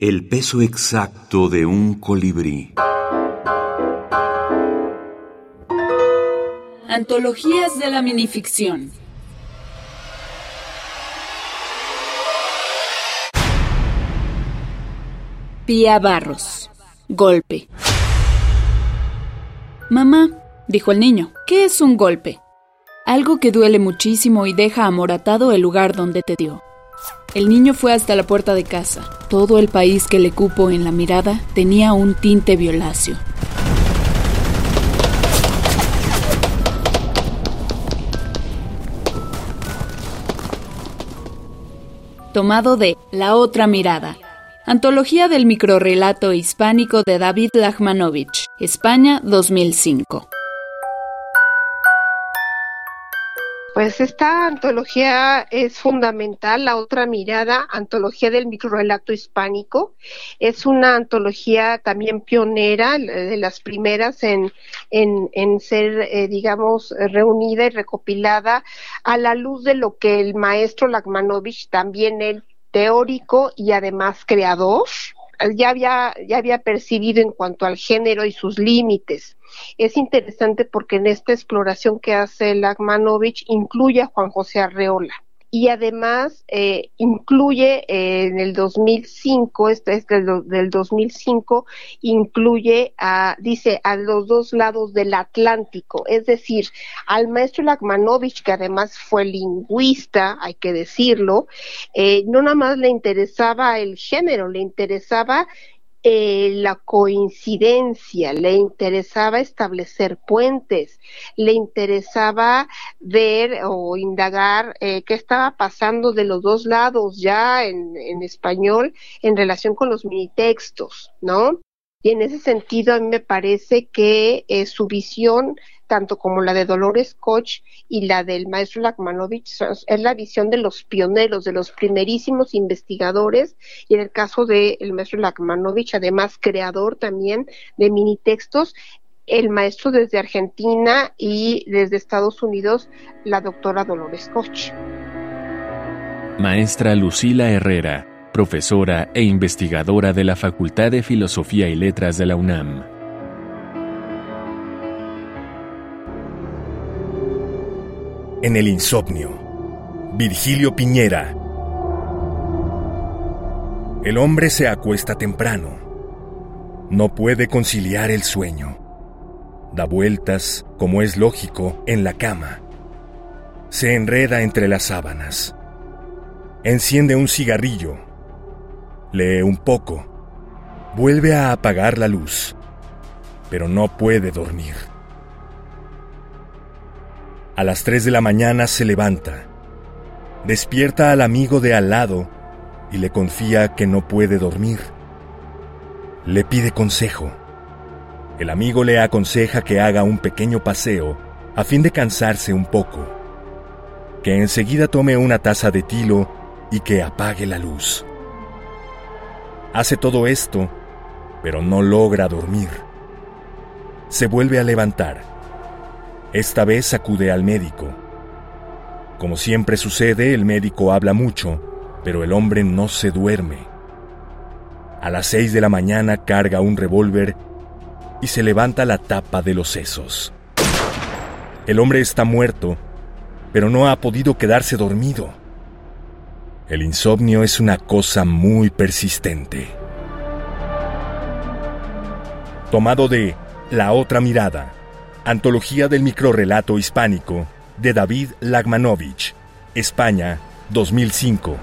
El peso exacto de un colibrí. Antologías de la minificción. Pía Barros. Golpe. Mamá, dijo el niño, ¿qué es un golpe? Algo que duele muchísimo y deja amoratado el lugar donde te dio. El niño fue hasta la puerta de casa. Todo el país que le cupo en la mirada tenía un tinte violáceo. Tomado de La otra mirada, Antología del microrrelato hispánico de David Lachmanovich, España 2005. Pues esta antología es fundamental, la otra mirada, antología del microrrelato hispánico. Es una antología también pionera, de las primeras en, en, ser, eh, digamos, reunida y recopilada a la luz de lo que el maestro Lagmanovich, también el teórico y además creador, ya había, ya había percibido en cuanto al género y sus límites. Es interesante porque en esta exploración que hace Lagmanovich incluye a Juan José Arreola y además eh, incluye eh, en el 2005, este es del, del 2005, incluye a, dice, a los dos lados del Atlántico, es decir, al maestro Lagmanovich, que además fue lingüista, hay que decirlo, eh, no nada más le interesaba el género, le interesaba eh, la coincidencia, le interesaba establecer puentes, le interesaba ver o indagar eh, qué estaba pasando de los dos lados ya en, en español en relación con los minitextos, ¿no? Y en ese sentido a mí me parece que eh, su visión tanto como la de Dolores Koch y la del maestro Lachmanovich, es la visión de los pioneros, de los primerísimos investigadores, y en el caso del maestro Lachmanovich, además creador también de mini textos, el maestro desde Argentina y desde Estados Unidos, la doctora Dolores Koch. Maestra Lucila Herrera, profesora e investigadora de la Facultad de Filosofía y Letras de la UNAM. En el insomnio. Virgilio Piñera. El hombre se acuesta temprano. No puede conciliar el sueño. Da vueltas, como es lógico, en la cama. Se enreda entre las sábanas. Enciende un cigarrillo. Lee un poco. Vuelve a apagar la luz. Pero no puede dormir. A las 3 de la mañana se levanta, despierta al amigo de al lado y le confía que no puede dormir. Le pide consejo. El amigo le aconseja que haga un pequeño paseo a fin de cansarse un poco, que enseguida tome una taza de tilo y que apague la luz. Hace todo esto, pero no logra dormir. Se vuelve a levantar esta vez acude al médico. Como siempre sucede, el médico habla mucho, pero el hombre no se duerme. A las seis de la mañana carga un revólver y se levanta la tapa de los sesos. El hombre está muerto, pero no ha podido quedarse dormido. El insomnio es una cosa muy persistente. Tomado de La otra mirada Antología del microrrelato hispánico de David Lagmanovich, España, 2005.